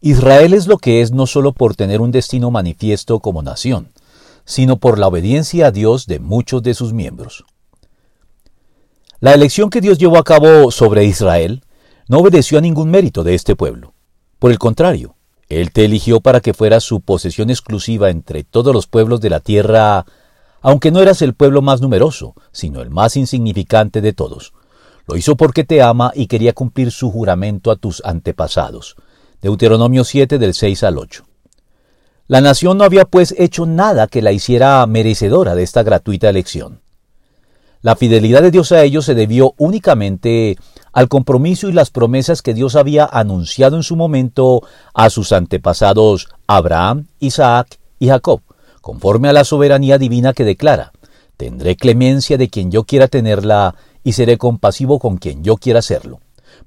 Israel es lo que es no solo por tener un destino manifiesto como nación, sino por la obediencia a Dios de muchos de sus miembros. La elección que Dios llevó a cabo sobre Israel no obedeció a ningún mérito de este pueblo. Por el contrario, Él te eligió para que fueras su posesión exclusiva entre todos los pueblos de la tierra, aunque no eras el pueblo más numeroso, sino el más insignificante de todos. Lo hizo porque te ama y quería cumplir su juramento a tus antepasados. Deuteronomio 7 del 6 al 8. La nación no había pues hecho nada que la hiciera merecedora de esta gratuita elección. La fidelidad de Dios a ellos se debió únicamente al compromiso y las promesas que Dios había anunciado en su momento a sus antepasados Abraham, Isaac y Jacob, conforme a la soberanía divina que declara, tendré clemencia de quien yo quiera tenerla y seré compasivo con quien yo quiera serlo.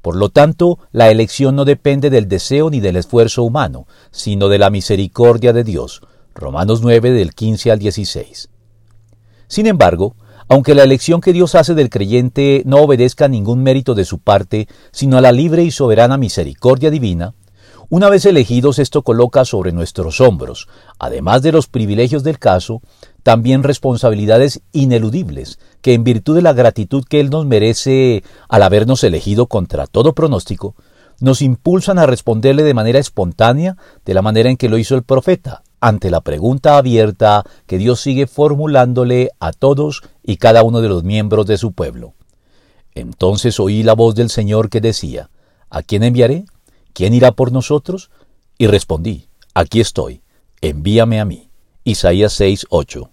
Por lo tanto, la elección no depende del deseo ni del esfuerzo humano, sino de la misericordia de Dios. Romanos 9 del 15 al 16. Sin embargo, aunque la elección que Dios hace del creyente no obedezca a ningún mérito de su parte, sino a la libre y soberana misericordia divina, una vez elegidos esto coloca sobre nuestros hombros, además de los privilegios del caso, también responsabilidades ineludibles, que en virtud de la gratitud que Él nos merece al habernos elegido contra todo pronóstico, nos impulsan a responderle de manera espontánea, de la manera en que lo hizo el profeta, ante la pregunta abierta que Dios sigue formulándole a todos y cada uno de los miembros de su pueblo. Entonces oí la voz del Señor que decía, ¿A quién enviaré? ¿Quién irá por nosotros? Y respondí, Aquí estoy, envíame a mí. Isaías 6, 8.